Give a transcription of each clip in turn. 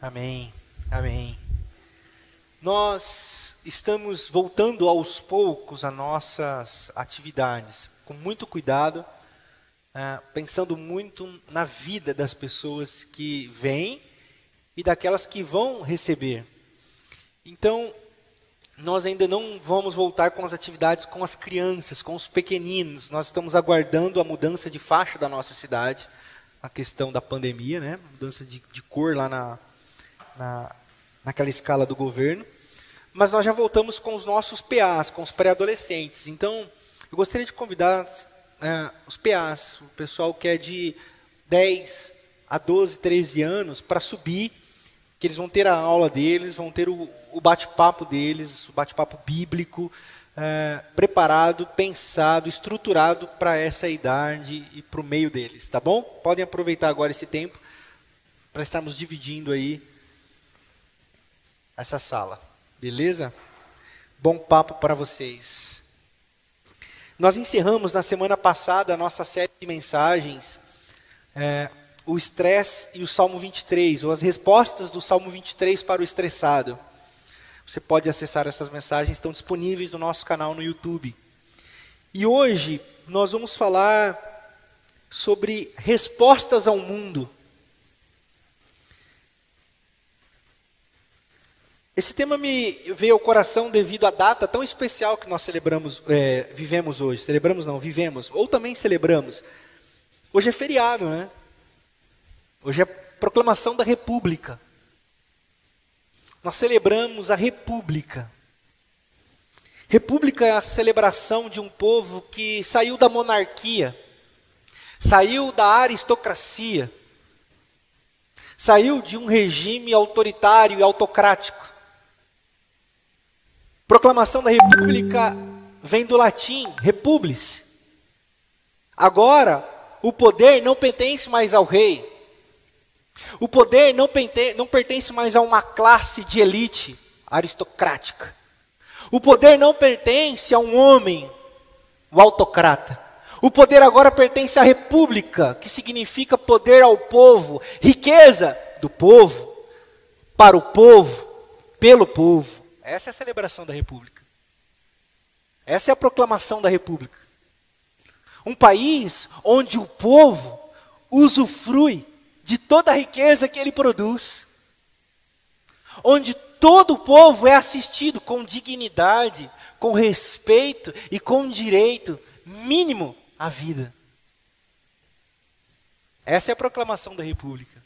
Amém. Amém. Nós estamos voltando aos poucos às nossas atividades, com muito cuidado, é, pensando muito na vida das pessoas que vêm e daquelas que vão receber. Então, nós ainda não vamos voltar com as atividades com as crianças, com os pequeninos. Nós estamos aguardando a mudança de faixa da nossa cidade, a questão da pandemia, né? Mudança de, de cor lá na, na, naquela escala do governo. Mas nós já voltamos com os nossos PAs, com os pré-adolescentes. Então, eu gostaria de convidar é, os PAs, o pessoal que é de 10 a 12, 13 anos, para subir que eles vão ter a aula deles, vão ter o, o bate-papo deles, o bate-papo bíblico, é, preparado, pensado, estruturado para essa idade e para o meio deles, tá bom? Podem aproveitar agora esse tempo para estarmos dividindo aí essa sala, beleza? Bom papo para vocês. Nós encerramos na semana passada a nossa série de mensagens é, o estresse e o Salmo 23, ou as respostas do Salmo 23 para o estressado. Você pode acessar essas mensagens, estão disponíveis no nosso canal no YouTube. E hoje nós vamos falar sobre respostas ao mundo. Esse tema me veio ao coração devido à data tão especial que nós celebramos, é, vivemos hoje. Celebramos não, vivemos, ou também celebramos. Hoje é feriado, né? Hoje é proclamação da República. Nós celebramos a República. República é a celebração de um povo que saiu da monarquia, saiu da aristocracia, saiu de um regime autoritário e autocrático. Proclamação da República vem do latim republis. Agora, o poder não pertence mais ao rei, o poder não, não pertence mais a uma classe de elite aristocrática. O poder não pertence a um homem, o autocrata. O poder agora pertence à república, que significa poder ao povo, riqueza do povo, para o povo, pelo povo. Essa é a celebração da república. Essa é a proclamação da república. Um país onde o povo usufrui de toda a riqueza que ele produz, onde todo o povo é assistido com dignidade, com respeito e com direito mínimo à vida. Essa é a proclamação da República.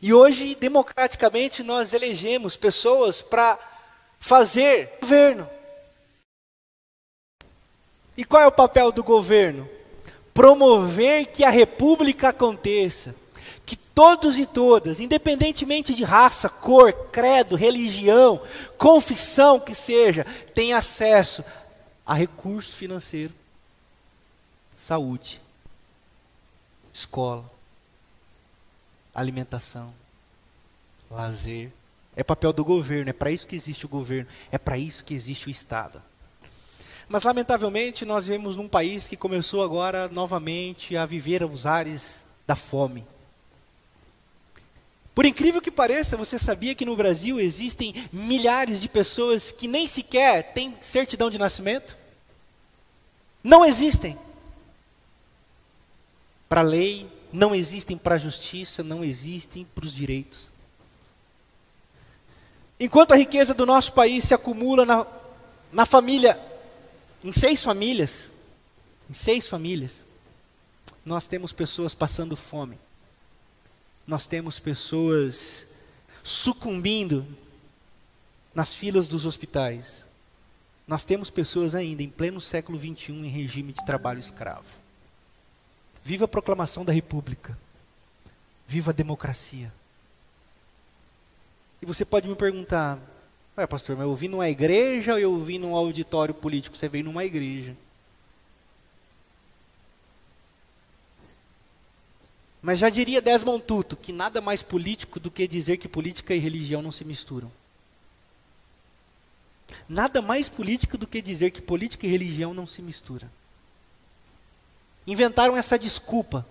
E hoje, democraticamente, nós elegemos pessoas para fazer governo. E qual é o papel do governo? promover que a república aconteça, que todos e todas, independentemente de raça, cor, credo, religião, confissão que seja, tenham acesso a recurso financeiro, saúde, escola, alimentação, lazer. É papel do governo, é para isso que existe o governo, é para isso que existe o Estado. Mas, lamentavelmente, nós vivemos num país que começou agora novamente a viver os ares da fome. Por incrível que pareça, você sabia que no Brasil existem milhares de pessoas que nem sequer têm certidão de nascimento? Não existem. Para a lei, não existem para a justiça, não existem para os direitos. Enquanto a riqueza do nosso país se acumula na, na família em seis famílias, em seis famílias, nós temos pessoas passando fome. Nós temos pessoas sucumbindo nas filas dos hospitais. Nós temos pessoas ainda em pleno século XXI em regime de trabalho escravo. Viva a proclamação da República. Viva a democracia. E você pode me perguntar, Ué, pastor, mas eu vim numa igreja ou eu vim num auditório político? Você veio numa igreja. Mas já diria Desmond Tutu que nada mais político do que dizer que política e religião não se misturam. Nada mais político do que dizer que política e religião não se misturam. Inventaram essa desculpa.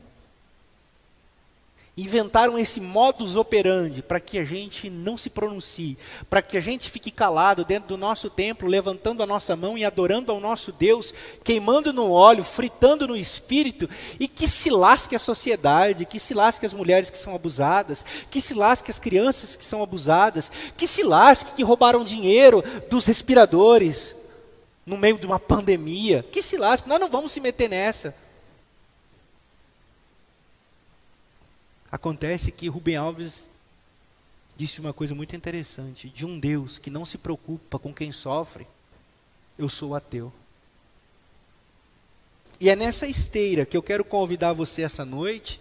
inventaram esse modus operandi para que a gente não se pronuncie, para que a gente fique calado dentro do nosso templo, levantando a nossa mão e adorando ao nosso Deus, queimando no óleo, fritando no espírito, e que se lasque a sociedade, que se lasque as mulheres que são abusadas, que se lasque as crianças que são abusadas, que se lasque que roubaram dinheiro dos respiradores no meio de uma pandemia, que se lasque, nós não vamos se meter nessa. Acontece que Rubem Alves disse uma coisa muito interessante: de um Deus que não se preocupa com quem sofre, eu sou ateu. E é nessa esteira que eu quero convidar você essa noite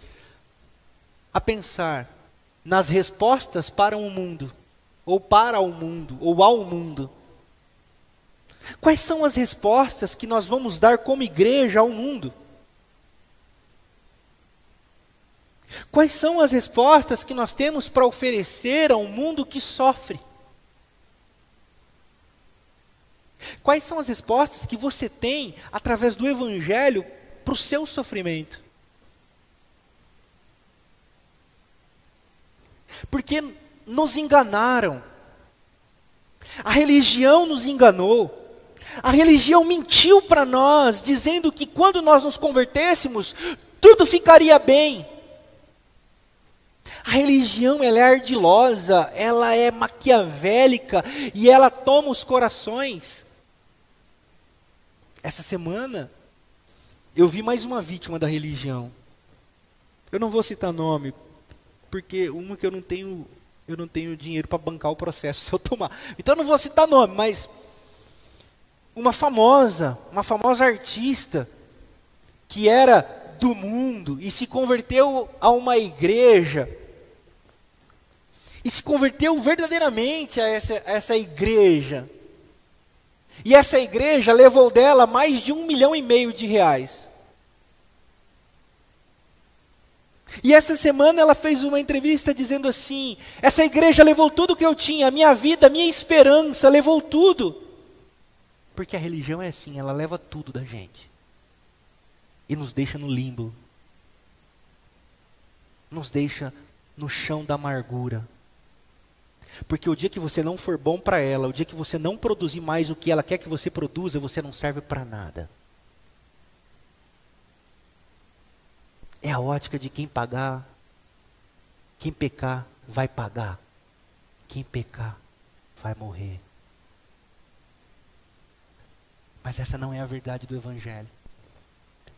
a pensar nas respostas para o mundo, ou para o mundo, ou ao mundo. Quais são as respostas que nós vamos dar como igreja ao mundo? Quais são as respostas que nós temos para oferecer a um mundo que sofre? Quais são as respostas que você tem através do Evangelho para o seu sofrimento? Porque nos enganaram, a religião nos enganou, a religião mentiu para nós, dizendo que quando nós nos convertêssemos, tudo ficaria bem. A religião ela é ardilosa, ela é maquiavélica e ela toma os corações. Essa semana eu vi mais uma vítima da religião. Eu não vou citar nome, porque uma que eu não tenho, eu não tenho dinheiro para bancar o processo se eu tomar. Então eu não vou citar nome, mas uma famosa, uma famosa artista que era do mundo e se converteu a uma igreja e se converteu verdadeiramente a essa, a essa igreja. E essa igreja levou dela mais de um milhão e meio de reais. E essa semana ela fez uma entrevista dizendo assim: essa igreja levou tudo que eu tinha, a minha vida, a minha esperança, levou tudo. Porque a religião é assim, ela leva tudo da gente e nos deixa no limbo, nos deixa no chão da amargura. Porque o dia que você não for bom para ela, o dia que você não produzir mais o que ela quer que você produza, você não serve para nada. É a ótica de quem pagar, quem pecar vai pagar, quem pecar vai morrer. Mas essa não é a verdade do Evangelho.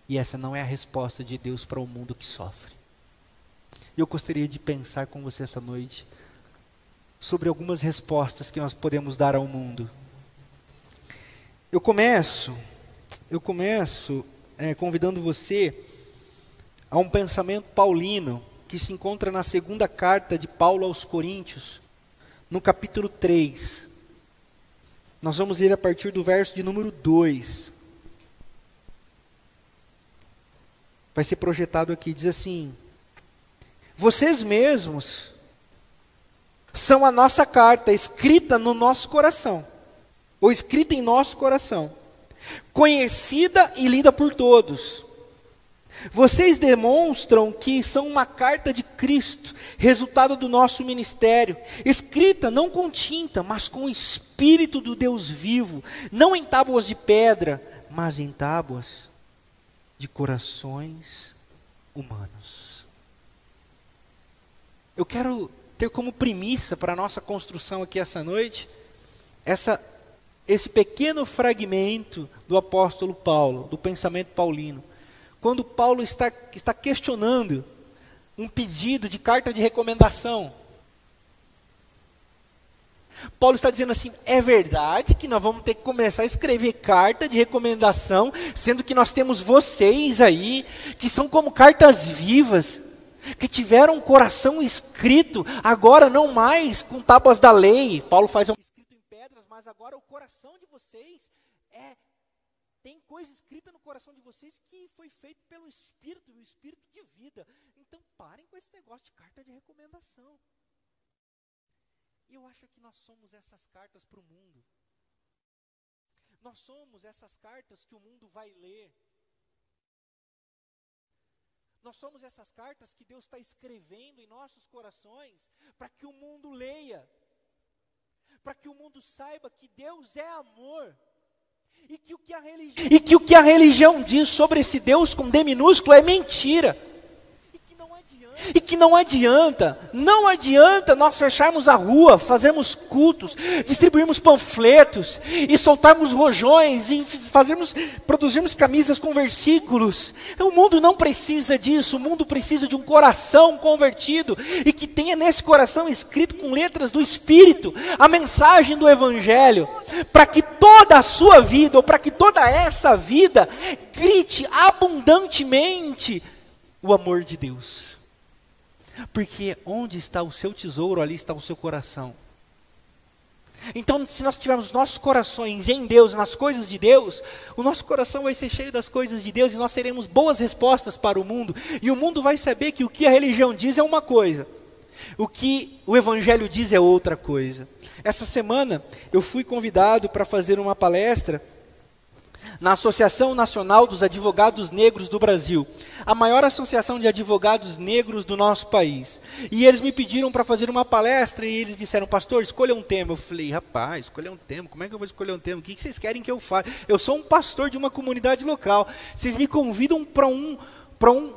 E essa não é a resposta de Deus para o mundo que sofre. Eu gostaria de pensar com você essa noite sobre algumas respostas que nós podemos dar ao mundo. Eu começo, eu começo é, convidando você a um pensamento paulino que se encontra na segunda carta de Paulo aos Coríntios, no capítulo 3. Nós vamos ler a partir do verso de número 2. Vai ser projetado aqui, diz assim: Vocês mesmos são a nossa carta escrita no nosso coração, ou escrita em nosso coração, conhecida e lida por todos. Vocês demonstram que são uma carta de Cristo, resultado do nosso ministério, escrita não com tinta, mas com o Espírito do Deus vivo, não em tábuas de pedra, mas em tábuas de corações humanos. Eu quero ter como premissa para a nossa construção aqui essa noite essa, esse pequeno fragmento do apóstolo Paulo, do pensamento paulino. Quando Paulo está, está questionando um pedido de carta de recomendação. Paulo está dizendo assim: é verdade que nós vamos ter que começar a escrever carta de recomendação, sendo que nós temos vocês aí, que são como cartas vivas, que tiveram um coração escrito, agora não mais com tábuas da lei. Paulo faz um escrito em pedras, mas agora o coração de vocês é tem coisa escrita no coração de vocês que foi feito pelo Espírito, o Espírito de vida. Então parem com esse negócio de carta de recomendação. Eu acho que nós somos essas cartas para o mundo. Nós somos essas cartas que o mundo vai ler Nós somos essas cartas que Deus está escrevendo em nossos corações para que o mundo leia, para que o mundo saiba que Deus é amor. E que, o que a religião, e que o que a religião diz sobre esse Deus com D minúsculo é mentira. Que não adianta, não adianta nós fecharmos a rua, fazermos cultos, distribuirmos panfletos e soltarmos rojões e fazermos, produzirmos camisas com versículos. O mundo não precisa disso, o mundo precisa de um coração convertido e que tenha nesse coração escrito com letras do Espírito a mensagem do Evangelho, para que toda a sua vida, ou para que toda essa vida, grite abundantemente o amor de Deus. Porque onde está o seu tesouro, ali está o seu coração. Então, se nós tivermos nossos corações em Deus, nas coisas de Deus, o nosso coração vai ser cheio das coisas de Deus e nós teremos boas respostas para o mundo. E o mundo vai saber que o que a religião diz é uma coisa, o que o Evangelho diz é outra coisa. Essa semana eu fui convidado para fazer uma palestra na Associação Nacional dos Advogados Negros do Brasil, a maior associação de advogados negros do nosso país. E eles me pediram para fazer uma palestra e eles disseram, pastor, escolha um tema. Eu falei, rapaz, escolher um tema, como é que eu vou escolher um tema? O que vocês querem que eu faça? Eu sou um pastor de uma comunidade local. Vocês me convidam para um, um,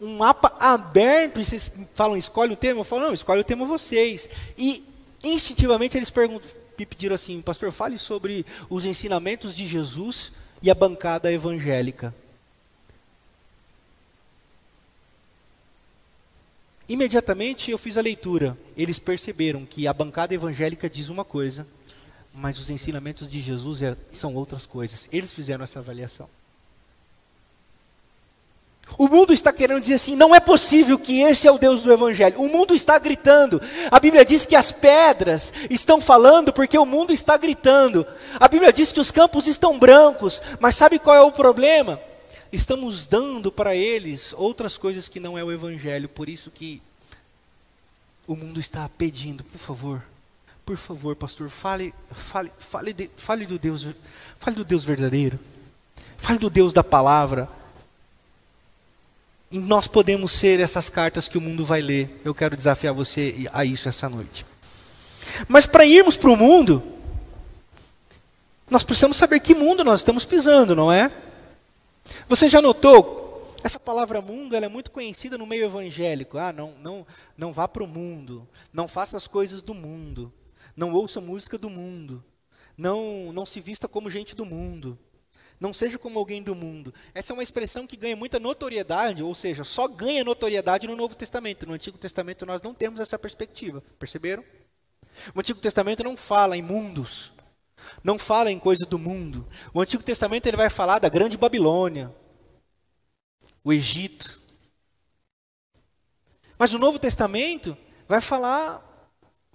um mapa aberto e vocês falam, escolhe o tema? Eu falo, não, escolhe o tema vocês. E instintivamente eles perguntam, me pediram assim, pastor, fale sobre os ensinamentos de Jesus e a bancada evangélica. Imediatamente eu fiz a leitura. Eles perceberam que a bancada evangélica diz uma coisa, mas os ensinamentos de Jesus é, são outras coisas. Eles fizeram essa avaliação. O mundo está querendo dizer assim: não é possível que esse é o Deus do Evangelho. O mundo está gritando. A Bíblia diz que as pedras estão falando porque o mundo está gritando. A Bíblia diz que os campos estão brancos. Mas sabe qual é o problema? Estamos dando para eles outras coisas que não é o Evangelho. Por isso que o mundo está pedindo, por favor, por favor, pastor, fale, fale, fale, de, fale do Deus, fale do Deus verdadeiro. Fale do Deus da palavra. E nós podemos ser essas cartas que o mundo vai ler. Eu quero desafiar você a isso essa noite. Mas para irmos para o mundo, nós precisamos saber que mundo nós estamos pisando, não é? Você já notou? Essa palavra mundo ela é muito conhecida no meio evangélico. Ah, não, não, não vá para o mundo. Não faça as coisas do mundo. Não ouça música do mundo. Não, não se vista como gente do mundo. Não seja como alguém do mundo. Essa é uma expressão que ganha muita notoriedade, ou seja, só ganha notoriedade no Novo Testamento. No Antigo Testamento nós não temos essa perspectiva. Perceberam? O Antigo Testamento não fala em mundos. Não fala em coisa do mundo. O Antigo Testamento ele vai falar da grande Babilônia, o Egito. Mas o Novo Testamento vai falar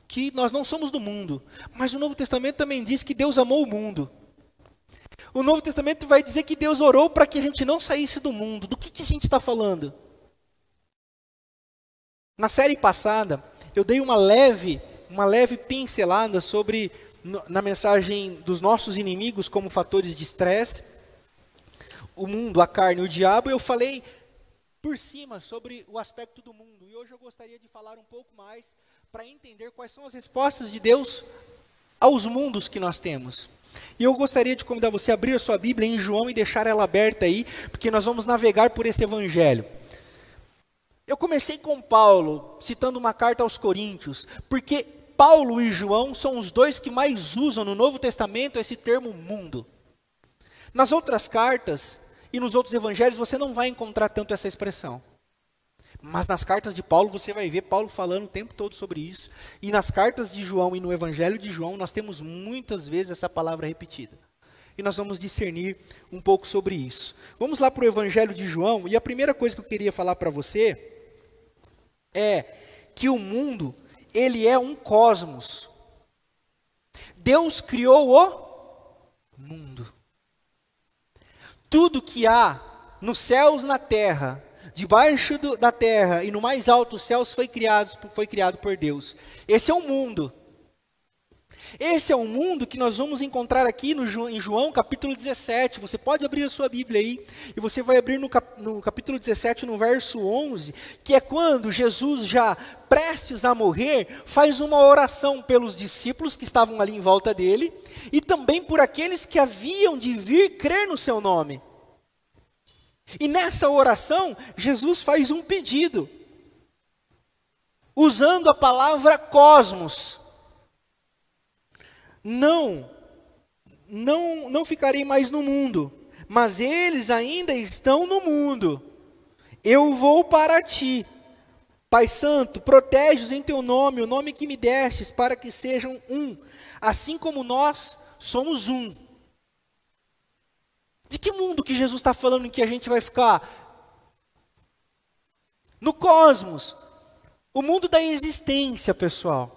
que nós não somos do mundo. Mas o Novo Testamento também diz que Deus amou o mundo. O Novo Testamento vai dizer que Deus orou para que a gente não saísse do mundo. Do que, que a gente está falando? Na série passada, eu dei uma leve, uma leve pincelada sobre na mensagem dos nossos inimigos como fatores de estresse, o mundo, a carne, o diabo. Eu falei por cima sobre o aspecto do mundo. E hoje eu gostaria de falar um pouco mais para entender quais são as respostas de Deus aos mundos que nós temos. E eu gostaria de convidar você a abrir a sua Bíblia em João e deixar ela aberta aí, porque nós vamos navegar por esse evangelho. Eu comecei com Paulo, citando uma carta aos Coríntios, porque Paulo e João são os dois que mais usam no Novo Testamento esse termo mundo. Nas outras cartas e nos outros evangelhos você não vai encontrar tanto essa expressão. Mas nas cartas de Paulo você vai ver Paulo falando o tempo todo sobre isso. E nas cartas de João e no Evangelho de João nós temos muitas vezes essa palavra repetida. E nós vamos discernir um pouco sobre isso. Vamos lá para o Evangelho de João. E a primeira coisa que eu queria falar para você é que o mundo ele é um cosmos. Deus criou o mundo. Tudo que há nos céus na terra debaixo do, da terra e no mais alto céus foi criado, foi criado por Deus. Esse é o mundo. Esse é o mundo que nós vamos encontrar aqui no, em João capítulo 17. Você pode abrir a sua Bíblia aí, e você vai abrir no, cap, no capítulo 17, no verso 11, que é quando Jesus, já prestes a morrer, faz uma oração pelos discípulos que estavam ali em volta dele, e também por aqueles que haviam de vir crer no seu nome. E nessa oração, Jesus faz um pedido, usando a palavra cosmos não, não, não ficarei mais no mundo, mas eles ainda estão no mundo. Eu vou para ti. Pai Santo, protege-os em teu nome, o nome que me destes, para que sejam um, assim como nós somos um. De que mundo que Jesus está falando em que a gente vai ficar? No cosmos, o mundo da existência, pessoal.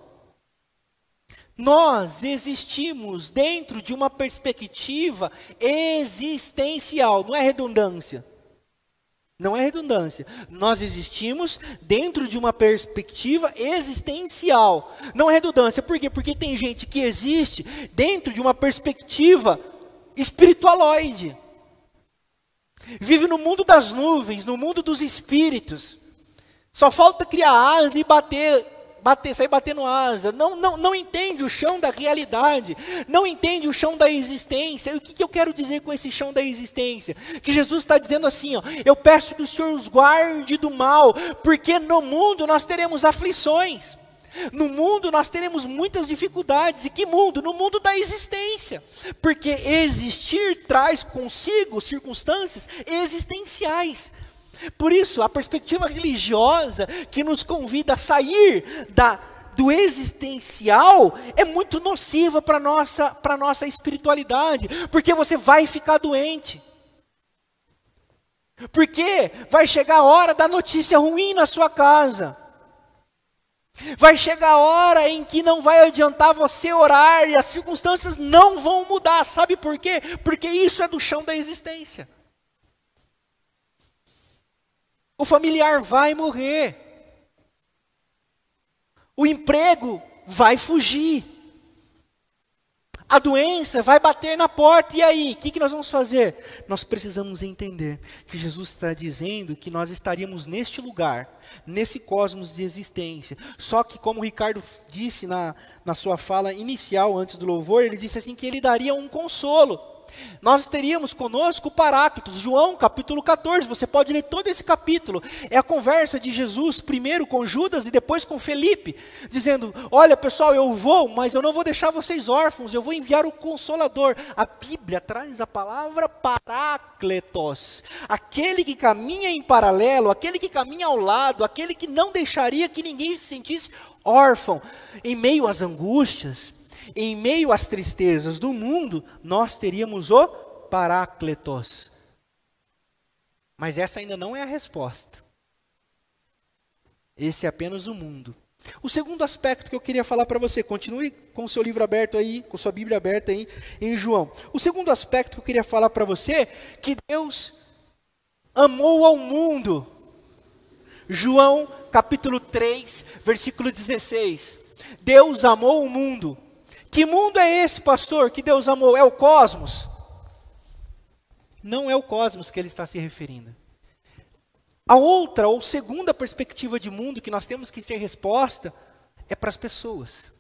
Nós existimos dentro de uma perspectiva existencial, não é redundância. Não é redundância. Nós existimos dentro de uma perspectiva existencial. Não é redundância. Por quê? Porque tem gente que existe dentro de uma perspectiva espiritualoide. Vive no mundo das nuvens, no mundo dos espíritos. Só falta criar asa e bater bater, sair batendo asa, não, não, não entende o chão da realidade, não entende o chão da existência. E o que, que eu quero dizer com esse chão da existência? Que Jesus está dizendo assim: ó, eu peço que o Senhor os guarde do mal, porque no mundo nós teremos aflições. No mundo nós teremos muitas dificuldades. E que mundo? No mundo da existência. Porque existir traz consigo circunstâncias existenciais. Por isso, a perspectiva religiosa que nos convida a sair da, do existencial é muito nociva para a nossa, nossa espiritualidade, porque você vai ficar doente. Porque vai chegar a hora da notícia ruim na sua casa. Vai chegar a hora em que não vai adiantar você orar e as circunstâncias não vão mudar. Sabe por quê? Porque isso é do chão da existência. O familiar vai morrer. O emprego vai fugir. A doença vai bater na porta, e aí? O que, que nós vamos fazer? Nós precisamos entender que Jesus está dizendo que nós estaríamos neste lugar, nesse cosmos de existência. Só que, como o Ricardo disse na, na sua fala inicial, antes do louvor, ele disse assim: que ele daria um consolo nós teríamos conosco Paráclitos, João capítulo 14, você pode ler todo esse capítulo. É a conversa de Jesus, primeiro com Judas e depois com Felipe, dizendo: Olha pessoal, eu vou, mas eu não vou deixar vocês órfãos, eu vou enviar o Consolador. A Bíblia traz a palavra Parácletos, aquele que caminha em paralelo, aquele que caminha ao lado, aquele que não deixaria que ninguém se sentisse órfão em meio às angústias em meio às tristezas do mundo, nós teríamos o Parácletos. Mas essa ainda não é a resposta. Esse é apenas o mundo. O segundo aspecto que eu queria falar para você, continue com o seu livro aberto aí, com sua Bíblia aberta aí em João. O segundo aspecto que eu queria falar para você, que Deus amou ao mundo. João capítulo 3, versículo 16. Deus amou o mundo que mundo é esse, pastor, que Deus amou? É o cosmos? Não é o cosmos que ele está se referindo. A outra ou segunda perspectiva de mundo que nós temos que ter resposta é para as pessoas.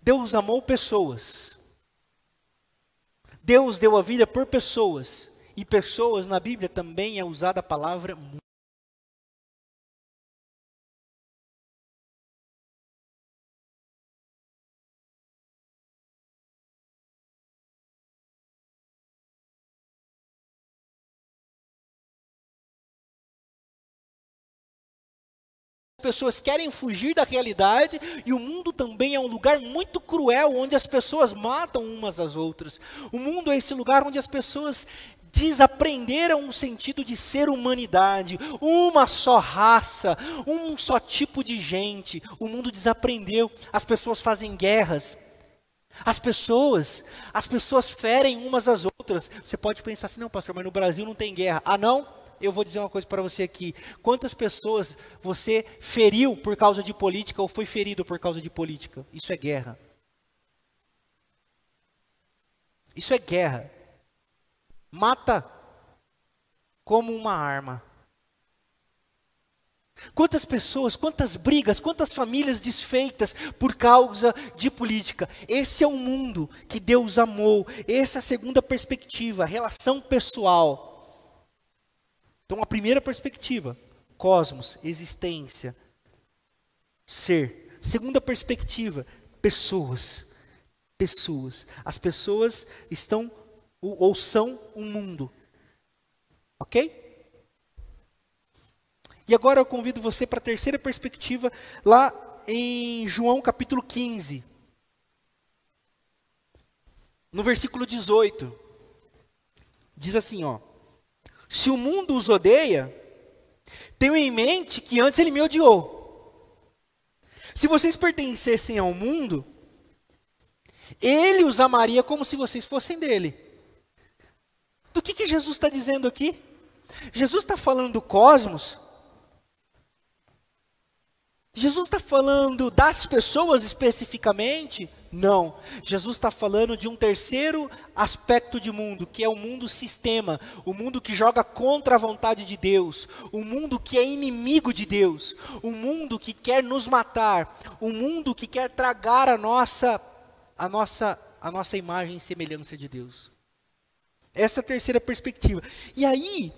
Deus amou pessoas. Deus deu a vida por pessoas. E pessoas na Bíblia também é usada a palavra mundo. Pessoas querem fugir da realidade e o mundo também é um lugar muito cruel onde as pessoas matam umas às outras. O mundo é esse lugar onde as pessoas desaprenderam o sentido de ser humanidade, uma só raça, um só tipo de gente. O mundo desaprendeu. As pessoas fazem guerras. As pessoas, as pessoas ferem umas às outras. Você pode pensar assim, não, pastor, mas no Brasil não tem guerra. Ah, não? Eu vou dizer uma coisa para você aqui. Quantas pessoas você feriu por causa de política ou foi ferido por causa de política? Isso é guerra. Isso é guerra. Mata como uma arma. Quantas pessoas, quantas brigas, quantas famílias desfeitas por causa de política. Esse é o mundo que Deus amou. Essa é a segunda perspectiva, relação pessoal. Então, a primeira perspectiva, cosmos, existência, ser. Segunda perspectiva, pessoas. Pessoas. As pessoas estão ou são um mundo. Ok? E agora eu convido você para a terceira perspectiva, lá em João capítulo 15. No versículo 18. Diz assim, ó: Se o mundo os odeia, tenho em mente que antes ele me odiou. Se vocês pertencessem ao mundo, ele os amaria como se vocês fossem dele. Do que, que Jesus está dizendo aqui? Jesus está falando do cosmos, Jesus está falando das pessoas especificamente? Não. Jesus está falando de um terceiro aspecto de mundo, que é o mundo sistema, o mundo que joga contra a vontade de Deus, o mundo que é inimigo de Deus, o mundo que quer nos matar, o mundo que quer tragar a nossa, a nossa, a nossa imagem e semelhança de Deus. Essa é a terceira perspectiva. E aí,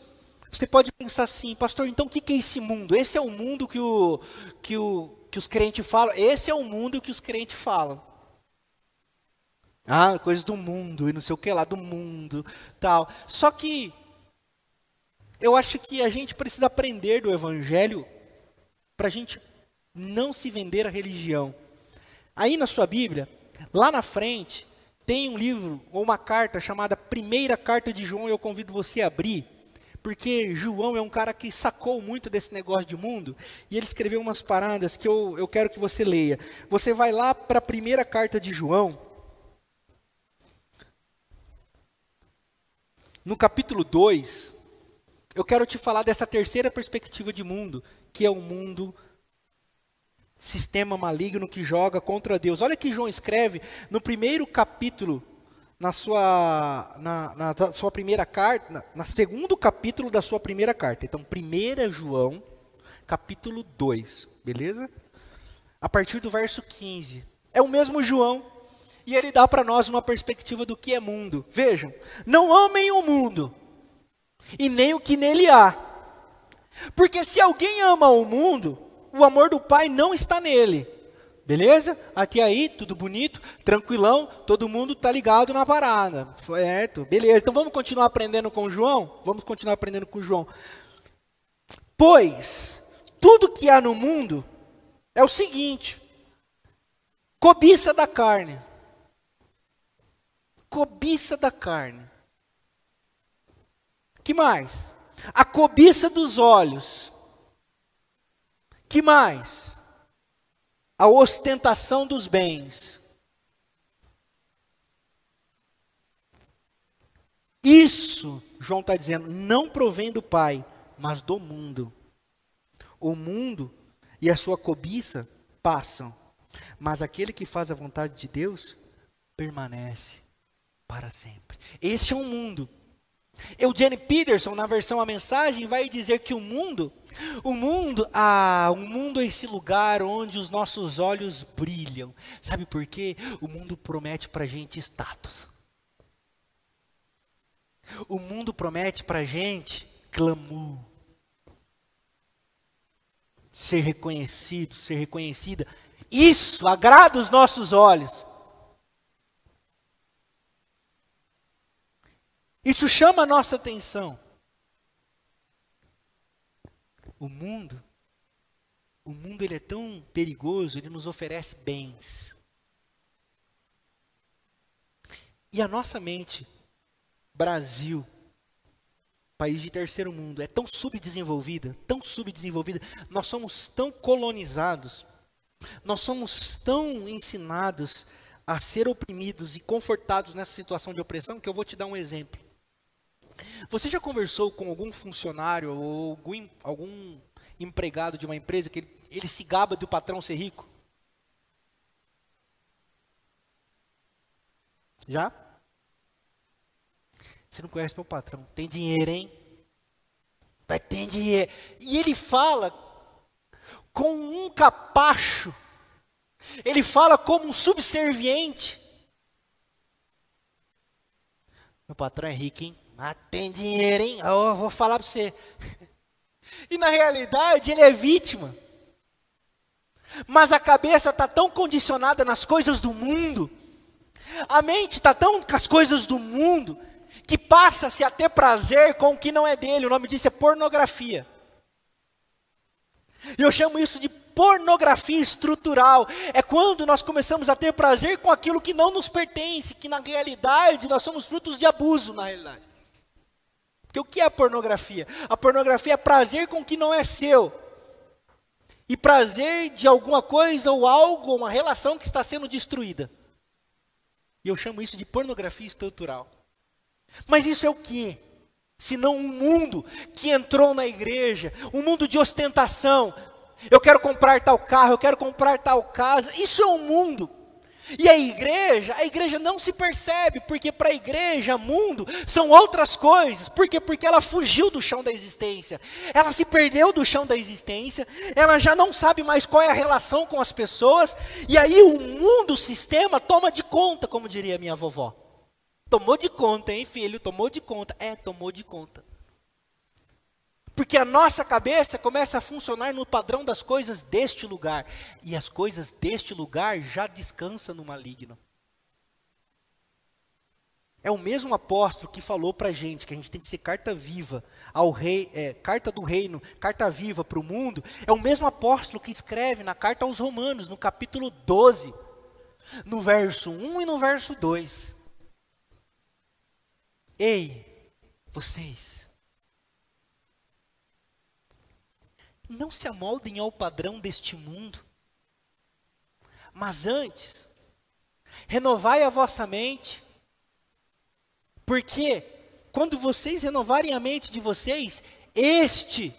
você pode pensar assim, pastor, então o que é esse mundo? Esse é o mundo que, o, que, o, que os crentes falam? Esse é o mundo que os crentes falam. Ah, coisas do mundo e não sei o que lá, do mundo, tal. Só que eu acho que a gente precisa aprender do evangelho para a gente não se vender a religião. Aí na sua Bíblia, lá na frente, tem um livro ou uma carta chamada Primeira Carta de João, e eu convido você a abrir porque João é um cara que sacou muito desse negócio de mundo, e ele escreveu umas paradas que eu, eu quero que você leia. Você vai lá para a primeira carta de João, no capítulo 2, eu quero te falar dessa terceira perspectiva de mundo, que é o mundo sistema maligno que joga contra Deus. Olha que João escreve no primeiro capítulo na sua, na, na sua primeira carta, na, na segundo capítulo da sua primeira carta. Então, 1 João, capítulo 2, beleza? A partir do verso 15. É o mesmo João, e ele dá para nós uma perspectiva do que é mundo. Vejam, não amem o mundo, e nem o que nele há. Porque se alguém ama o mundo, o amor do Pai não está nele. Beleza? Até aí, tudo bonito, tranquilão, todo mundo tá ligado na parada. Certo? Beleza. Então vamos continuar aprendendo com João? Vamos continuar aprendendo com João. Pois tudo que há no mundo é o seguinte: cobiça da carne. Cobiça da carne. Que mais? A cobiça dos olhos. Que mais? a ostentação dos bens. Isso, João está dizendo, não provém do Pai, mas do mundo. O mundo e a sua cobiça passam, mas aquele que faz a vontade de Deus permanece para sempre. Esse é um mundo Eugene Peterson, na versão A Mensagem, vai dizer que o mundo, o mundo, ah, o mundo é esse lugar onde os nossos olhos brilham. Sabe por quê? O mundo promete para gente status. O mundo promete para gente glamour. Ser reconhecido, ser reconhecida. Isso agrada os nossos olhos. Isso chama a nossa atenção. O mundo, o mundo ele é tão perigoso, ele nos oferece bens. E a nossa mente, Brasil, país de terceiro mundo, é tão subdesenvolvida, tão subdesenvolvida, nós somos tão colonizados, nós somos tão ensinados a ser oprimidos e confortados nessa situação de opressão que eu vou te dar um exemplo. Você já conversou com algum funcionário ou algum, algum empregado de uma empresa que ele, ele se gaba do patrão ser rico? Já? Você não conhece meu patrão. Tem dinheiro, hein? Vai ter dinheiro. E ele fala com um capacho. Ele fala como um subserviente. Meu patrão é rico, hein? Mas tem dinheiro, hein? Eu vou falar para você. E na realidade ele é vítima. Mas a cabeça está tão condicionada nas coisas do mundo, a mente está tão com as coisas do mundo, que passa-se a ter prazer com o que não é dele. O nome disso é pornografia. E eu chamo isso de pornografia estrutural. É quando nós começamos a ter prazer com aquilo que não nos pertence, que na realidade nós somos frutos de abuso, na realidade. Porque o que é pornografia? A pornografia é prazer com o que não é seu. E prazer de alguma coisa ou algo, uma relação que está sendo destruída. E eu chamo isso de pornografia estrutural. Mas isso é o que? Senão um mundo que entrou na igreja, um mundo de ostentação. Eu quero comprar tal carro, eu quero comprar tal casa. Isso é um mundo. E a igreja, a igreja não se percebe, porque para a igreja, mundo, são outras coisas. Por quê? Porque ela fugiu do chão da existência. Ela se perdeu do chão da existência, ela já não sabe mais qual é a relação com as pessoas, e aí o mundo, o sistema, toma de conta, como diria minha vovó. Tomou de conta, hein, filho? Tomou de conta. É, tomou de conta. Porque a nossa cabeça começa a funcionar no padrão das coisas deste lugar. E as coisas deste lugar já descansam no maligno. É o mesmo apóstolo que falou para a gente que a gente tem que ser carta viva ao rei, é, carta do reino, carta viva para o mundo. É o mesmo apóstolo que escreve na carta aos Romanos, no capítulo 12, no verso 1 e no verso 2. Ei, vocês, não se amoldem ao padrão deste mundo, mas antes, renovai a vossa mente, porque quando vocês renovarem a mente de vocês, este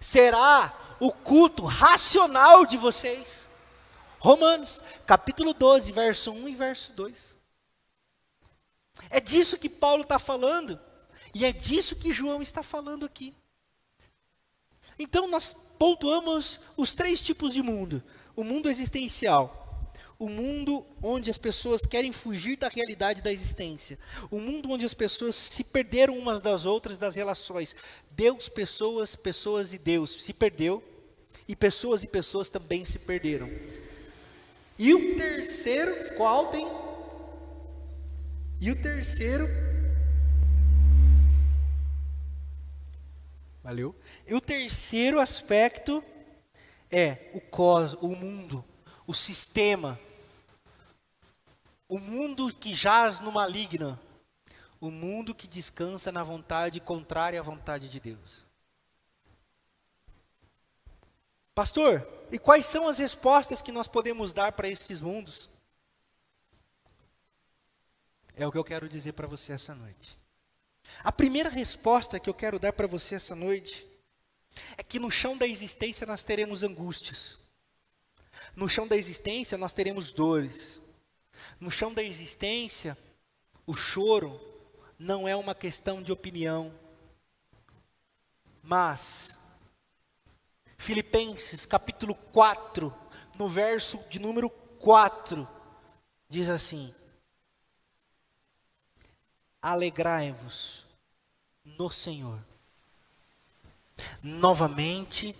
será o culto racional de vocês. Romanos, capítulo 12, verso 1 e verso 2. É disso que Paulo está falando. E é disso que João está falando aqui. Então nós pontuamos os três tipos de mundo: o mundo existencial, o mundo onde as pessoas querem fugir da realidade da existência, o mundo onde as pessoas se perderam umas das outras das relações. Deus, pessoas, pessoas e Deus se perdeu, e pessoas e pessoas também se perderam. E o terceiro, qual tem e o terceiro. Valeu. E o terceiro aspecto é o cos, o mundo, o sistema. O mundo que jaz no maligno. O mundo que descansa na vontade contrária à vontade de Deus. Pastor, e quais são as respostas que nós podemos dar para esses mundos? É o que eu quero dizer para você essa noite. A primeira resposta que eu quero dar para você essa noite é que no chão da existência nós teremos angústias. No chão da existência nós teremos dores. No chão da existência, o choro não é uma questão de opinião. Mas, Filipenses capítulo 4, no verso de número 4, diz assim: alegrai-vos no Senhor. Novamente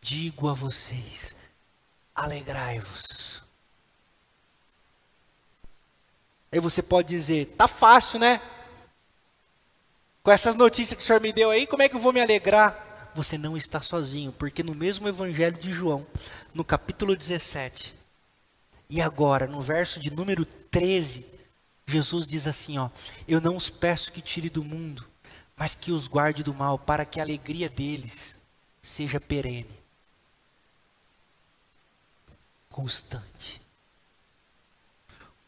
digo a vocês: alegrai-vos. Aí você pode dizer: tá fácil, né? Com essas notícias que o Senhor me deu aí, como é que eu vou me alegrar? Você não está sozinho, porque no mesmo Evangelho de João, no capítulo 17, e agora no verso de número 13, Jesus diz assim, ó: Eu não os peço que tire do mundo, mas que os guarde do mal, para que a alegria deles seja perene, constante,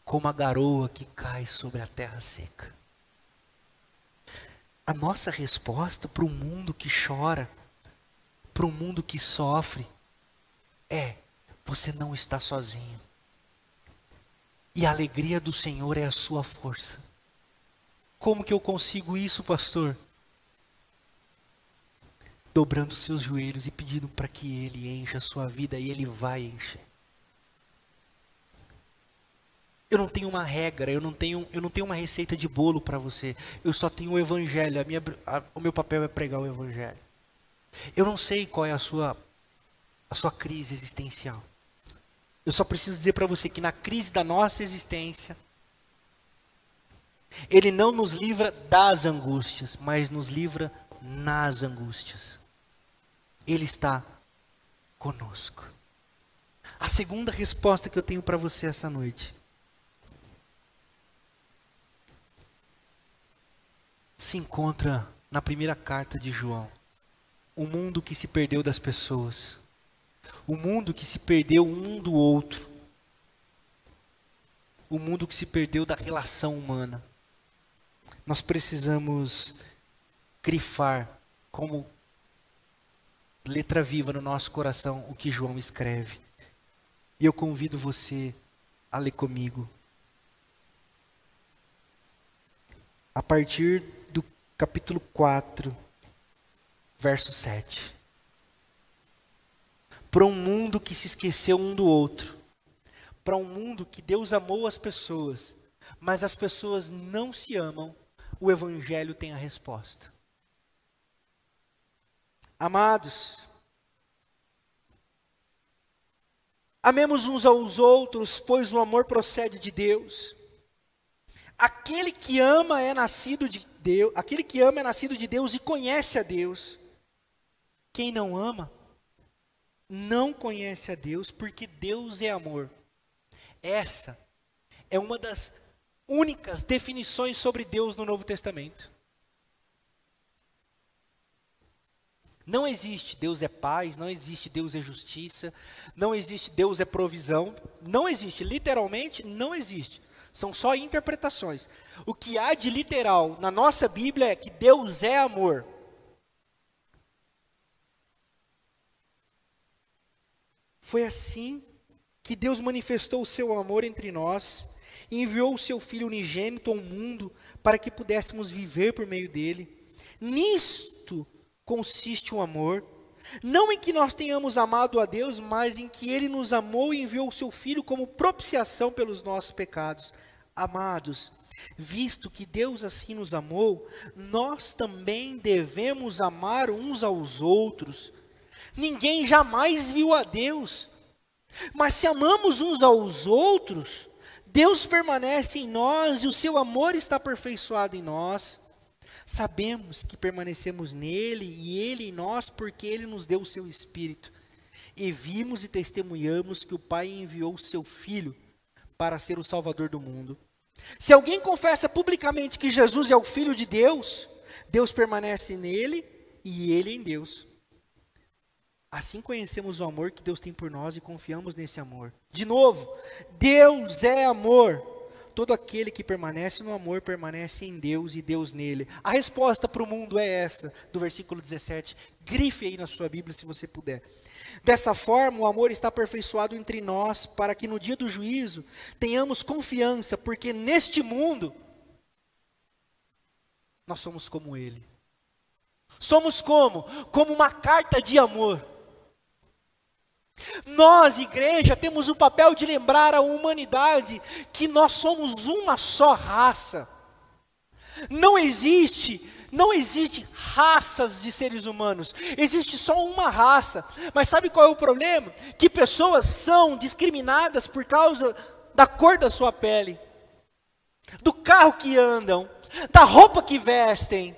como a garoa que cai sobre a terra seca. A nossa resposta para o mundo que chora, para o mundo que sofre, é: você não está sozinho. E a alegria do Senhor é a sua força. Como que eu consigo isso, pastor? Dobrando seus joelhos e pedindo para que Ele encha a sua vida e Ele vai encher. Eu não tenho uma regra, eu não tenho, eu não tenho uma receita de bolo para você. Eu só tenho o Evangelho. A minha, a, o meu papel é pregar o Evangelho. Eu não sei qual é a sua, a sua crise existencial. Eu só preciso dizer para você que na crise da nossa existência, Ele não nos livra das angústias, mas nos livra nas angústias. Ele está conosco. A segunda resposta que eu tenho para você essa noite se encontra na primeira carta de João. O mundo que se perdeu das pessoas. O mundo que se perdeu um do outro. O mundo que se perdeu da relação humana. Nós precisamos grifar como letra viva no nosso coração o que João escreve. E eu convido você a ler comigo. A partir capítulo 4, verso 7. Para um mundo que se esqueceu um do outro, para um mundo que Deus amou as pessoas, mas as pessoas não se amam, o Evangelho tem a resposta. Amados, amemos uns aos outros, pois o amor procede de Deus. Aquele que ama é nascido de Deus, aquele que ama é nascido de Deus e conhece a Deus. Quem não ama não conhece a Deus, porque Deus é amor. Essa é uma das únicas definições sobre Deus no Novo Testamento. Não existe Deus é paz, não existe Deus é justiça, não existe Deus é provisão, não existe, literalmente não existe. São só interpretações. O que há de literal na nossa Bíblia é que Deus é amor. Foi assim que Deus manifestou o seu amor entre nós e enviou o seu Filho unigênito ao mundo para que pudéssemos viver por meio dele. Nisto consiste o amor, não em que nós tenhamos amado a Deus, mas em que ele nos amou e enviou o seu Filho como propiciação pelos nossos pecados. Amados, Visto que Deus assim nos amou, nós também devemos amar uns aos outros. Ninguém jamais viu a Deus. Mas se amamos uns aos outros, Deus permanece em nós e o seu amor está aperfeiçoado em nós. Sabemos que permanecemos nele e ele em nós, porque ele nos deu o seu espírito. E vimos e testemunhamos que o Pai enviou o seu Filho para ser o Salvador do mundo. Se alguém confessa publicamente que Jesus é o Filho de Deus, Deus permanece nele e ele em Deus. Assim conhecemos o amor que Deus tem por nós e confiamos nesse amor. De novo, Deus é amor. Todo aquele que permanece no amor permanece em Deus e Deus nele. A resposta para o mundo é essa, do versículo 17. Grife aí na sua Bíblia se você puder. Dessa forma, o amor está aperfeiçoado entre nós, para que no dia do juízo tenhamos confiança, porque neste mundo nós somos como Ele. Somos como? Como uma carta de amor. Nós, igreja, temos o papel de lembrar à humanidade que nós somos uma só raça. Não existe não existe raças de seres humanos, existe só uma raça. Mas sabe qual é o problema? Que pessoas são discriminadas por causa da cor da sua pele, do carro que andam, da roupa que vestem,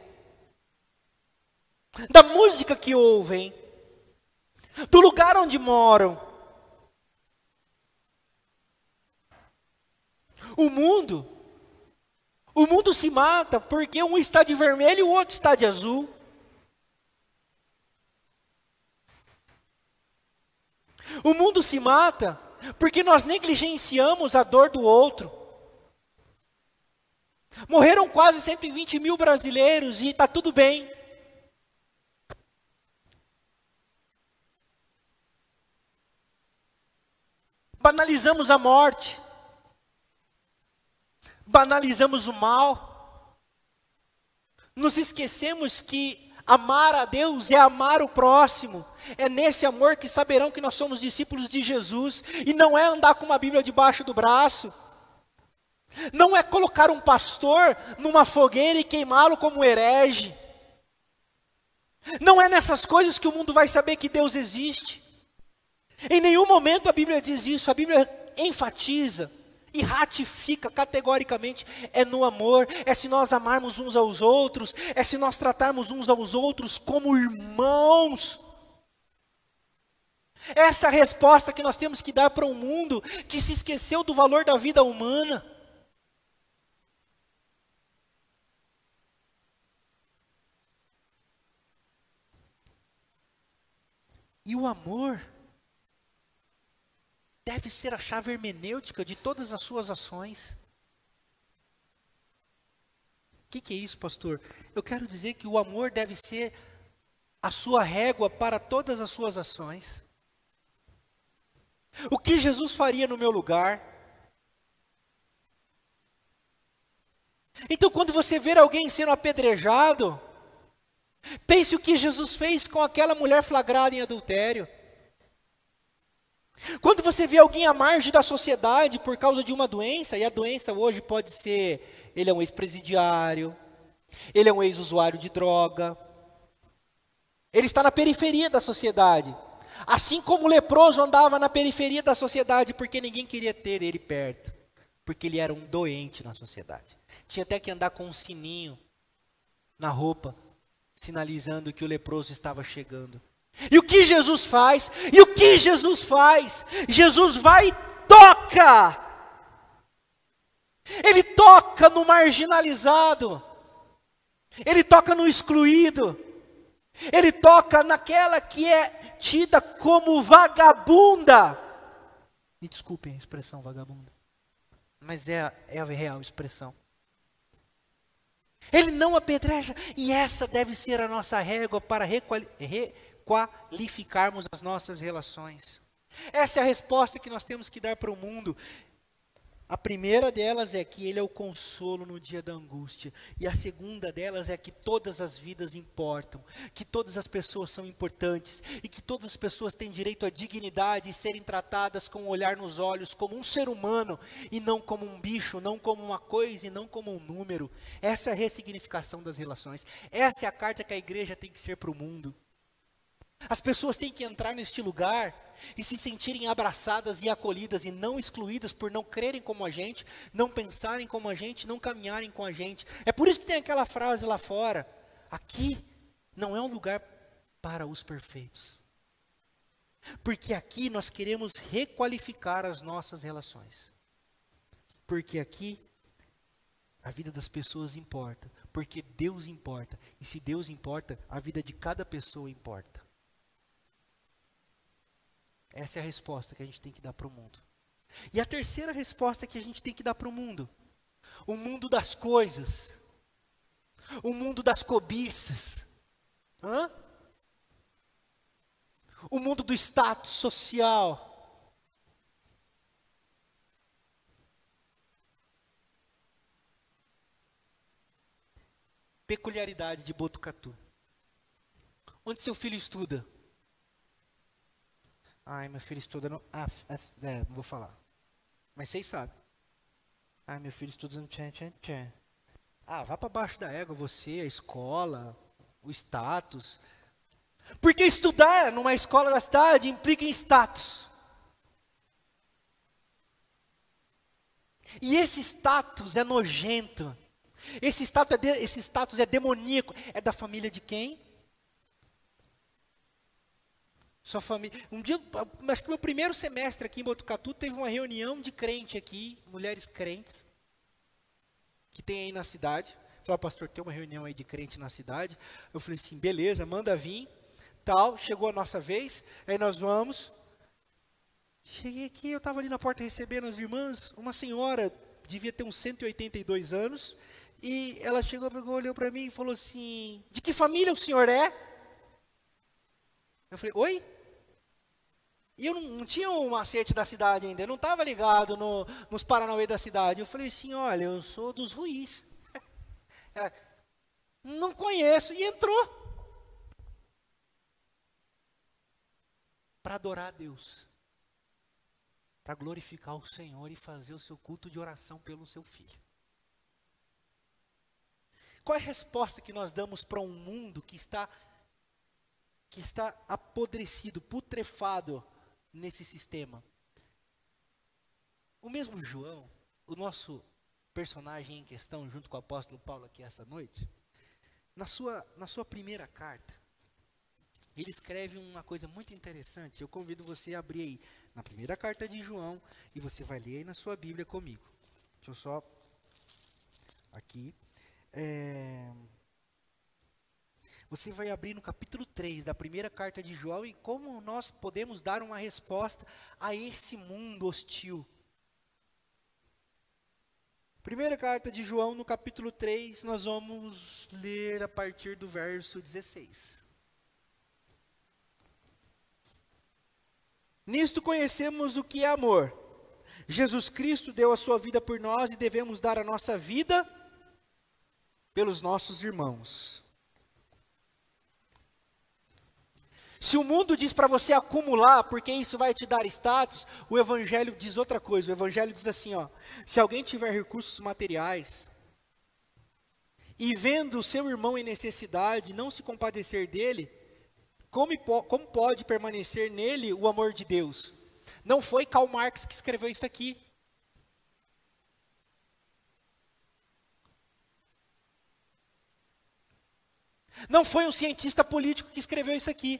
da música que ouvem, do lugar onde moram. O mundo o mundo se mata porque um está de vermelho e o outro está de azul. O mundo se mata porque nós negligenciamos a dor do outro. Morreram quase 120 mil brasileiros e está tudo bem. Banalizamos a morte banalizamos o mal. Nos esquecemos que amar a Deus é amar o próximo. É nesse amor que saberão que nós somos discípulos de Jesus. E não é andar com uma Bíblia debaixo do braço. Não é colocar um pastor numa fogueira e queimá-lo como herege. Não é nessas coisas que o mundo vai saber que Deus existe. Em nenhum momento a Bíblia diz isso, a Bíblia enfatiza e ratifica categoricamente: é no amor, é se nós amarmos uns aos outros, é se nós tratarmos uns aos outros como irmãos. Essa é resposta que nós temos que dar para um mundo que se esqueceu do valor da vida humana. E o amor deve ser a chave hermenêutica de todas as suas ações. O que, que, é isso, pastor? Eu quero dizer que o amor deve ser a sua régua para todas as suas ações. O que Jesus faria no meu lugar? Então, quando você ver alguém sendo apedrejado, Pense o que Jesus fez com aquela mulher flagrada em adultério. Quando você vê alguém à margem da sociedade por causa de uma doença, e a doença hoje pode ser, ele é um ex-presidiário, ele é um ex-usuário de droga, ele está na periferia da sociedade. Assim como o leproso andava na periferia da sociedade porque ninguém queria ter ele perto, porque ele era um doente na sociedade. Tinha até que andar com um sininho na roupa sinalizando que o leproso estava chegando. E o que Jesus faz? E o que Jesus faz? Jesus vai e toca. Ele toca no marginalizado. Ele toca no excluído. Ele toca naquela que é tida como vagabunda. Me desculpem a expressão vagabunda, mas é, é a real expressão. Ele não apedreja, e essa deve ser a nossa régua para requalificarmos as nossas relações. Essa é a resposta que nós temos que dar para o mundo. A primeira delas é que Ele é o consolo no dia da angústia. E a segunda delas é que todas as vidas importam, que todas as pessoas são importantes e que todas as pessoas têm direito à dignidade e serem tratadas com um olhar nos olhos, como um ser humano e não como um bicho, não como uma coisa e não como um número. Essa é a ressignificação das relações. Essa é a carta que a igreja tem que ser para o mundo. As pessoas têm que entrar neste lugar e se sentirem abraçadas e acolhidas e não excluídas por não crerem como a gente, não pensarem como a gente, não caminharem com a gente. É por isso que tem aquela frase lá fora: aqui não é um lugar para os perfeitos. Porque aqui nós queremos requalificar as nossas relações. Porque aqui a vida das pessoas importa, porque Deus importa. E se Deus importa, a vida de cada pessoa importa. Essa é a resposta que a gente tem que dar para o mundo. E a terceira resposta que a gente tem que dar para o mundo: o mundo das coisas, o mundo das cobiças, Hã? o mundo do status social. Peculiaridade de Botucatu. Onde seu filho estuda? Ai, meu filho estuda no. Ah, é, não vou falar. Mas vocês sabem. Ai, meu filho estuda no tchan, tchan, tchan. Ah, vá para baixo da égua, você, a escola, o status. Porque estudar numa escola da cidade implica em status. E esse status é nojento. Esse status é, de, esse status é demoníaco. É da família de quem? Sua família. Um dia, acho que meu primeiro semestre aqui em Botucatu teve uma reunião de crente aqui, mulheres crentes, que tem aí na cidade. Falei, pastor, tem uma reunião aí de crente na cidade. Eu falei assim, beleza, manda vir. Tal, chegou a nossa vez, aí nós vamos. Cheguei aqui, eu estava ali na porta recebendo as irmãs, uma senhora, devia ter uns 182 anos, e ela chegou, pegou, olhou para mim e falou assim: De que família o senhor é? Eu falei: Oi? E eu não, não tinha um macete da cidade ainda, eu não estava ligado no, nos Paranauê da cidade. Eu falei assim: olha, eu sou dos ruins. Não conheço. E entrou. Para adorar a Deus. Para glorificar o Senhor e fazer o seu culto de oração pelo seu filho. Qual é a resposta que nós damos para um mundo que está que está apodrecido, putrefado nesse sistema? O mesmo João, o nosso personagem em questão, junto com o apóstolo Paulo aqui essa noite, na sua, na sua primeira carta, ele escreve uma coisa muito interessante. Eu convido você a abrir aí na primeira carta de João e você vai ler aí na sua Bíblia comigo. Deixa eu só aqui. É, você vai abrir no capítulo 3 da primeira carta de João e como nós podemos dar uma resposta a esse mundo hostil. Primeira carta de João, no capítulo 3, nós vamos ler a partir do verso 16. Nisto conhecemos o que é amor. Jesus Cristo deu a sua vida por nós e devemos dar a nossa vida pelos nossos irmãos. Se o mundo diz para você acumular, porque isso vai te dar status, o evangelho diz outra coisa. O evangelho diz assim, ó: se alguém tiver recursos materiais e vendo o seu irmão em necessidade, não se compadecer dele, como, como pode permanecer nele o amor de Deus? Não foi Karl Marx que escreveu isso aqui. Não foi um cientista político que escreveu isso aqui.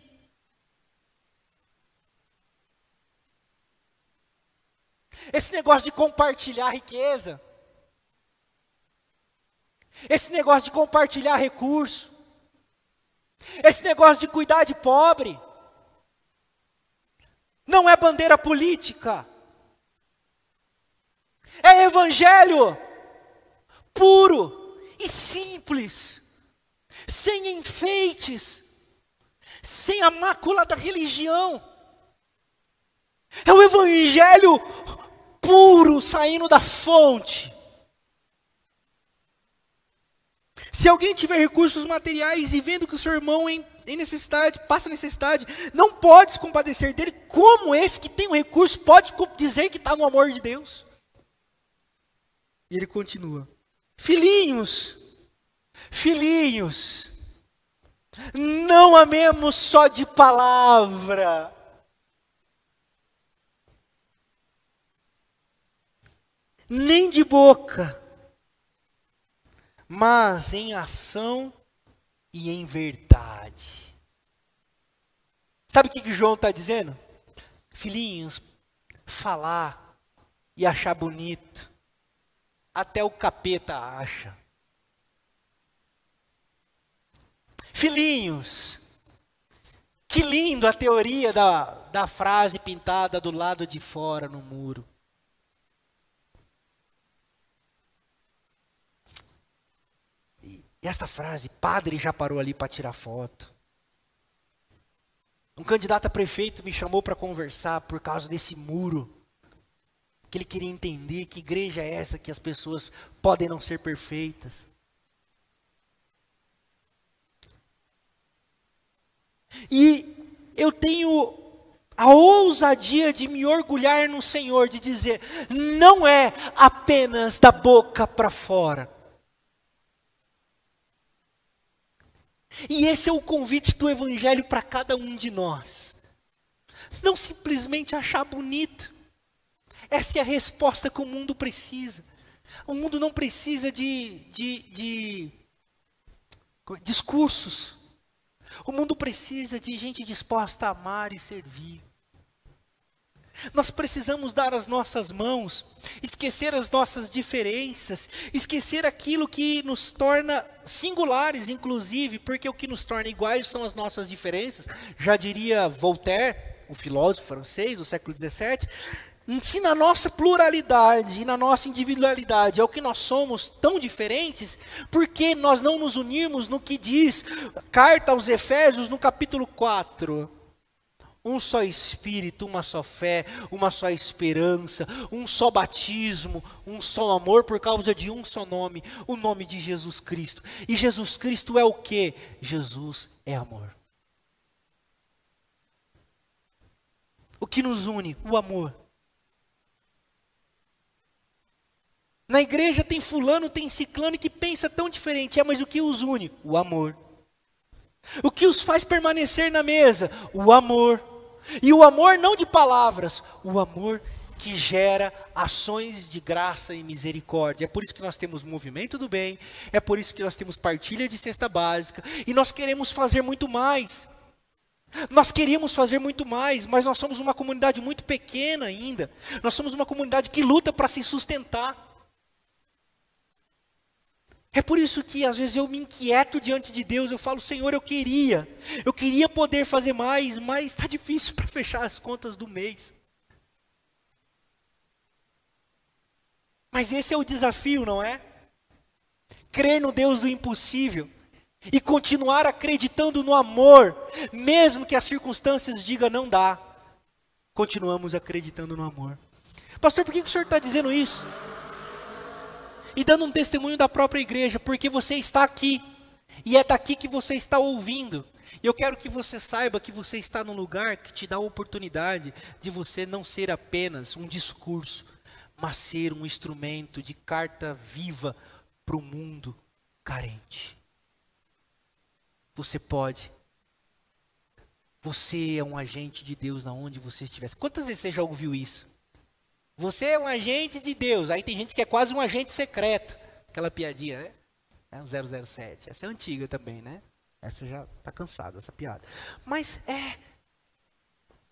Esse negócio de compartilhar riqueza, esse negócio de compartilhar recurso, esse negócio de cuidar de pobre, não é bandeira política, é evangelho puro e simples. Sem enfeites, sem a mácula da religião. É o evangelho puro saindo da fonte. Se alguém tiver recursos materiais e vendo que o seu irmão em, em necessidade, passa necessidade, não pode se compadecer dele, como esse que tem um recurso pode dizer que está no amor de Deus? E ele continua: Filhinhos, Filhinhos, não amemos só de palavra, nem de boca, mas em ação e em verdade. Sabe o que, que João está dizendo? Filhinhos, falar e achar bonito, até o capeta acha. Filhinhos, que lindo a teoria da, da frase pintada do lado de fora no muro. E essa frase, padre já parou ali para tirar foto. Um candidato a prefeito me chamou para conversar por causa desse muro. Que ele queria entender que igreja é essa que as pessoas podem não ser perfeitas. E eu tenho a ousadia de me orgulhar no Senhor, de dizer, não é apenas da boca para fora. E esse é o convite do Evangelho para cada um de nós. Não simplesmente achar bonito. Essa é a resposta que o mundo precisa. O mundo não precisa de, de, de discursos. O mundo precisa de gente disposta a amar e servir. Nós precisamos dar as nossas mãos, esquecer as nossas diferenças, esquecer aquilo que nos torna singulares, inclusive, porque o que nos torna iguais são as nossas diferenças. Já diria Voltaire, o filósofo francês do século XVII, se na nossa pluralidade e na nossa individualidade é o que nós somos tão diferentes, por que nós não nos unirmos no que diz carta aos Efésios no capítulo 4? Um só Espírito, uma só fé, uma só esperança, um só batismo, um só amor por causa de um só nome, o nome de Jesus Cristo. E Jesus Cristo é o que? Jesus é amor. O que nos une? O amor. Na igreja tem fulano, tem ciclano que pensa tão diferente, é, mas o que os une? O amor. O que os faz permanecer na mesa? O amor. E o amor não de palavras, o amor que gera ações de graça e misericórdia. É por isso que nós temos movimento do bem, é por isso que nós temos partilha de cesta básica, e nós queremos fazer muito mais. Nós queríamos fazer muito mais, mas nós somos uma comunidade muito pequena ainda. Nós somos uma comunidade que luta para se sustentar. É por isso que às vezes eu me inquieto diante de Deus, eu falo, Senhor, eu queria, eu queria poder fazer mais, mas está difícil para fechar as contas do mês. Mas esse é o desafio, não é? Crer no Deus do impossível e continuar acreditando no amor, mesmo que as circunstâncias digam não dá. Continuamos acreditando no amor. Pastor, por que o senhor está dizendo isso? E dando um testemunho da própria igreja, porque você está aqui e é daqui que você está ouvindo. Eu quero que você saiba que você está num lugar que te dá a oportunidade de você não ser apenas um discurso, mas ser um instrumento de carta viva para o mundo carente. Você pode. Você é um agente de Deus na onde você estiver. Quantas vezes você já ouviu isso? Você é um agente de Deus. Aí tem gente que é quase um agente secreto. Aquela piadinha, né? É um 007. Essa é antiga também, né? Essa já está cansada, essa piada. Mas é.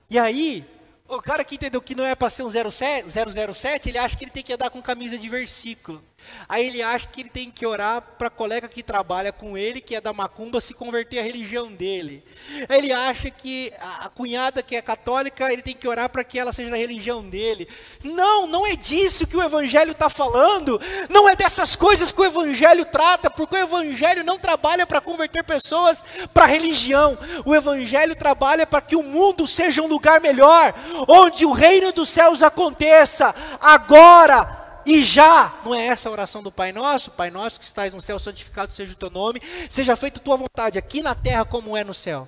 E aí, o cara que entendeu que não é para ser um 07, 007, ele acha que ele tem que andar com camisa de versículo. Aí ele acha que ele tem que orar para a colega que trabalha com ele, que é da macumba, se converter à religião dele. Aí ele acha que a cunhada que é católica, ele tem que orar para que ela seja da religião dele. Não, não é disso que o evangelho está falando. Não é dessas coisas que o evangelho trata, porque o evangelho não trabalha para converter pessoas para religião. O evangelho trabalha para que o mundo seja um lugar melhor, onde o reino dos céus aconteça agora e já, não é essa a oração do Pai Nosso? Pai Nosso que estás no céu, santificado seja o teu nome, seja feita tua vontade aqui na terra como é no céu.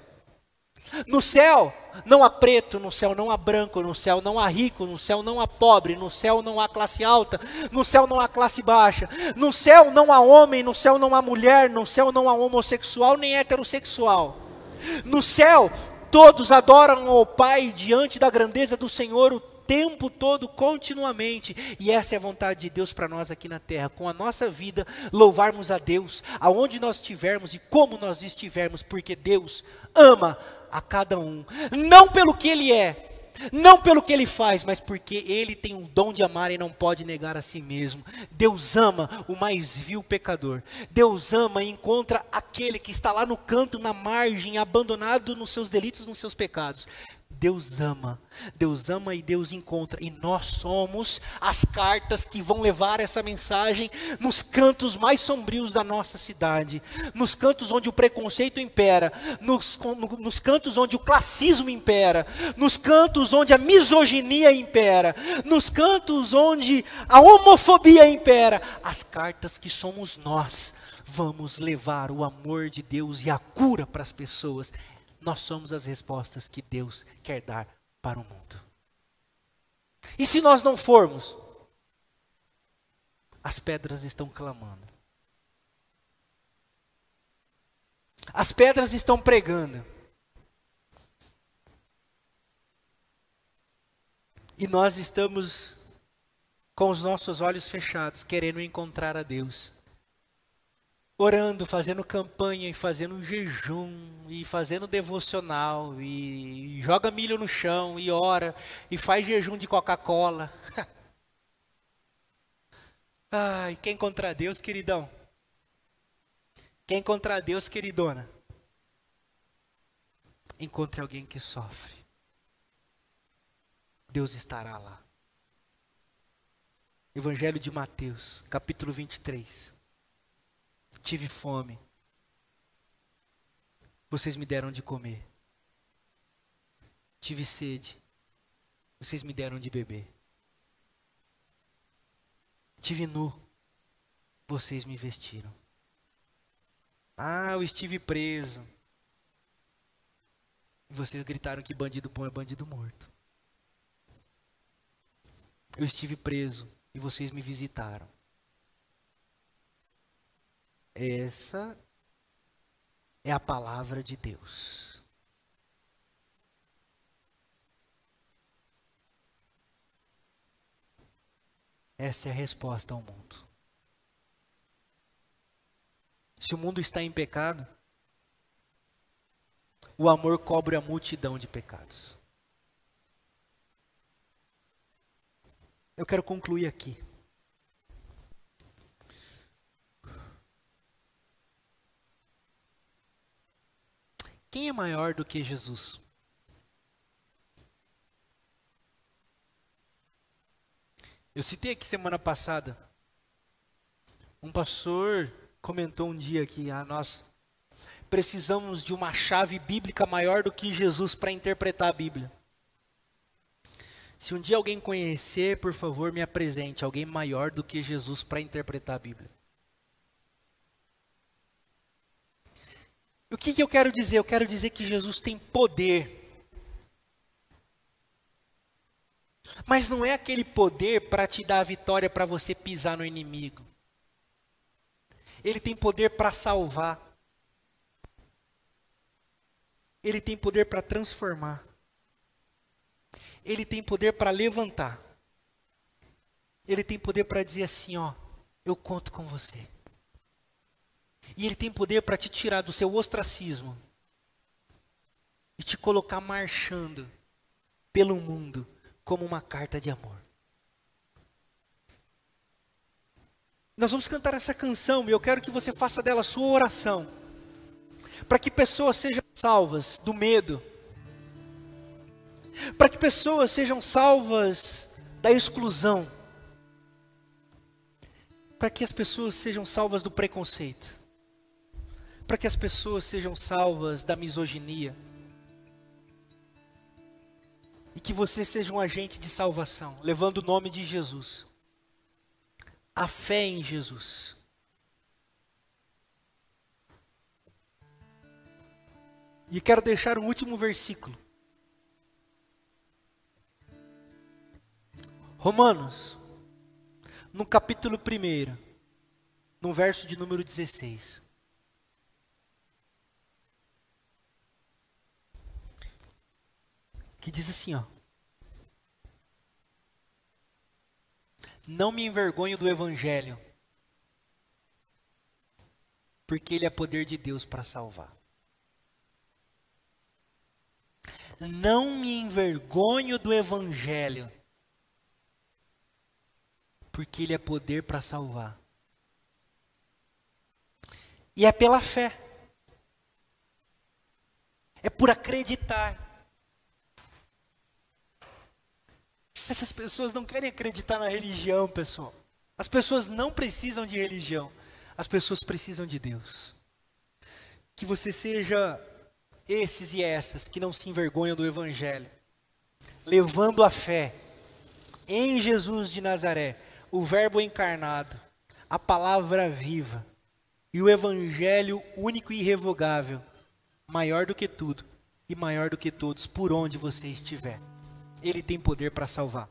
No céu não há preto, no céu não há branco, no céu não há rico, no céu não há pobre, no céu não há classe alta, no céu não há classe baixa, no céu não há homem, no céu não há mulher, no céu não há homossexual nem heterossexual. No céu todos adoram ao Pai diante da grandeza do Senhor, o tempo todo, continuamente. E essa é a vontade de Deus para nós aqui na terra, com a nossa vida, louvarmos a Deus, aonde nós estivermos e como nós estivermos, porque Deus ama a cada um, não pelo que Ele é, não pelo que ele faz, mas porque ele tem o dom de amar e não pode negar a si mesmo. Deus ama o mais vil pecador. Deus ama e encontra aquele que está lá no canto, na margem, abandonado nos seus delitos, nos seus pecados. Deus ama, Deus ama e Deus encontra, e nós somos as cartas que vão levar essa mensagem nos cantos mais sombrios da nossa cidade, nos cantos onde o preconceito impera, nos, nos cantos onde o classismo impera, nos cantos onde a misoginia impera, nos cantos onde a homofobia impera, as cartas que somos nós, vamos levar o amor de Deus e a cura para as pessoas nós somos as respostas que Deus quer dar para o mundo. E se nós não formos, as pedras estão clamando. As pedras estão pregando. E nós estamos com os nossos olhos fechados, querendo encontrar a Deus orando, fazendo campanha e fazendo jejum e fazendo devocional e joga milho no chão e ora e faz jejum de Coca-Cola. Ai, quem contra Deus, queridão? Quem contra Deus, queridona? Encontre alguém que sofre. Deus estará lá. Evangelho de Mateus, capítulo 23 tive fome. Vocês me deram de comer. Tive sede. Vocês me deram de beber. Tive nu. Vocês me vestiram. Ah, eu estive preso. E vocês gritaram que bandido bom é bandido morto. Eu estive preso e vocês me visitaram. Essa é a palavra de Deus. Essa é a resposta ao mundo. Se o mundo está em pecado, o amor cobre a multidão de pecados. Eu quero concluir aqui. Quem é maior do que Jesus? Eu citei aqui semana passada. Um pastor comentou um dia que a nós precisamos de uma chave bíblica maior do que Jesus para interpretar a Bíblia. Se um dia alguém conhecer, por favor, me apresente alguém maior do que Jesus para interpretar a Bíblia. O que, que eu quero dizer? Eu quero dizer que Jesus tem poder. Mas não é aquele poder para te dar a vitória para você pisar no inimigo. Ele tem poder para salvar. Ele tem poder para transformar. Ele tem poder para levantar. Ele tem poder para dizer assim, ó, eu conto com você. E ele tem poder para te tirar do seu ostracismo e te colocar marchando pelo mundo como uma carta de amor. Nós vamos cantar essa canção e eu quero que você faça dela sua oração. Para que pessoas sejam salvas do medo. Para que pessoas sejam salvas da exclusão. Para que as pessoas sejam salvas do preconceito. Para que as pessoas sejam salvas da misoginia. E que você seja um agente de salvação, levando o nome de Jesus a fé em Jesus. E quero deixar um último versículo. Romanos, no capítulo 1, no verso de número 16. Que diz assim, ó. Não me envergonho do Evangelho, porque ele é poder de Deus para salvar. Não me envergonho do Evangelho, porque ele é poder para salvar. E é pela fé, é por acreditar. Essas pessoas não querem acreditar na religião, pessoal. As pessoas não precisam de religião. As pessoas precisam de Deus. Que você seja esses e essas que não se envergonham do Evangelho, levando a fé em Jesus de Nazaré, o Verbo encarnado, a palavra viva e o Evangelho único e irrevogável, maior do que tudo e maior do que todos, por onde você estiver. Ele tem poder para salvar.